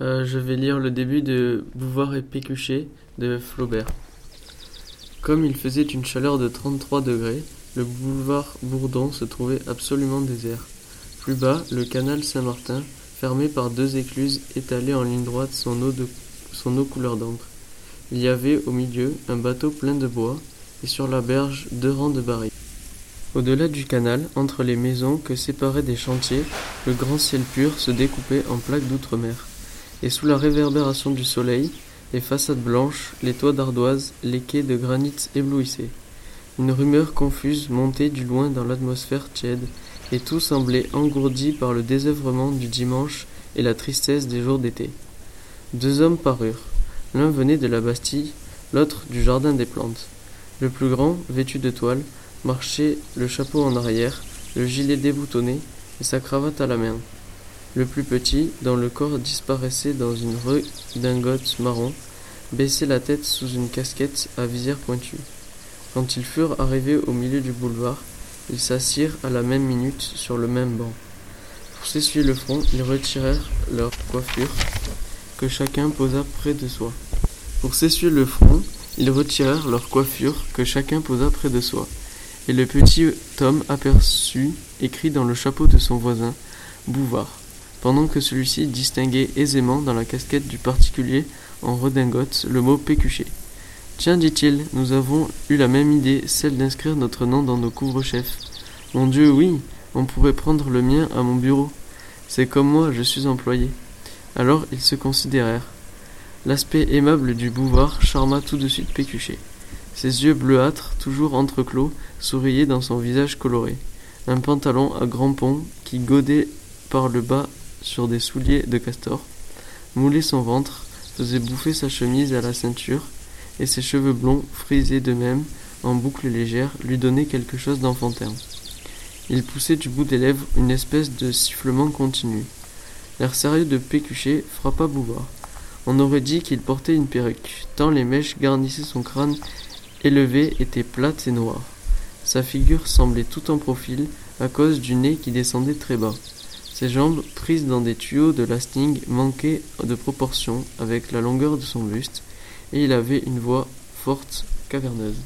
Euh, je vais lire le début de Bouvard et Pécuchet de Flaubert. Comme il faisait une chaleur de 33 degrés, le boulevard Bourdon se trouvait absolument désert. Plus bas, le canal Saint-Martin, fermé par deux écluses, étalait en ligne droite son eau, de, son eau couleur d'encre. Il y avait au milieu un bateau plein de bois, et sur la berge deux rangs de barils. Au-delà du canal, entre les maisons que séparaient des chantiers, le grand ciel pur se découpait en plaques d'outre-mer et sous la réverbération du soleil, les façades blanches, les toits d'ardoise, les quais de granit éblouissaient. Une rumeur confuse montait du loin dans l'atmosphère tiède, et tout semblait engourdi par le désœuvrement du dimanche et la tristesse des jours d'été. Deux hommes parurent. L'un venait de la Bastille, l'autre du jardin des plantes. Le plus grand, vêtu de toile, marchait le chapeau en arrière, le gilet déboutonné et sa cravate à la main. Le plus petit, dont le corps disparaissait dans une redingote marron, baissait la tête sous une casquette à visière pointue. Quand ils furent arrivés au milieu du boulevard, ils s'assirent à la même minute sur le même banc. Pour s'essuyer le front, ils retirèrent leur coiffure, que chacun posa près de soi. Pour s'essuyer le front, ils retirèrent leur coiffure, que chacun posa près de soi. Et le petit homme aperçut, écrit dans le chapeau de son voisin, Bouvard pendant que celui-ci distinguait aisément dans la casquette du particulier en redingote le mot pécuchet. Tiens, dit-il, nous avons eu la même idée, celle d'inscrire notre nom dans nos couvre-chefs. Mon Dieu, oui, on pourrait prendre le mien à mon bureau. C'est comme moi, je suis employé. Alors ils se considérèrent. L'aspect aimable du bouvard charma tout de suite Pécuchet. Ses yeux bleuâtres, toujours entreclos, souriaient dans son visage coloré. Un pantalon à grands ponts qui godait par le bas sur des souliers de castor, moulait son ventre, faisait bouffer sa chemise à la ceinture, et ses cheveux blonds, frisés de même, en boucles légères, lui donnaient quelque chose d'enfantin. Il poussait du bout des lèvres une espèce de sifflement continu. L'air sérieux de Pécuchet frappa Bouvard. On aurait dit qu'il portait une perruque, tant les mèches garnissaient son crâne élevé étaient plates et noires. Sa figure semblait tout en profil à cause du nez qui descendait très bas. Ses jambes, prises dans des tuyaux de lasting, manquaient de proportion avec la longueur de son buste, et il avait une voix forte, caverneuse.